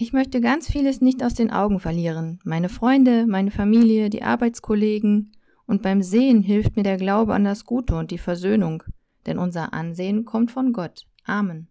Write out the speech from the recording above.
Ich möchte ganz vieles nicht aus den Augen verlieren. Meine Freunde, meine Familie, die Arbeitskollegen. Und beim Sehen hilft mir der Glaube an das Gute und die Versöhnung. Denn unser Ansehen kommt von Gott. Amen.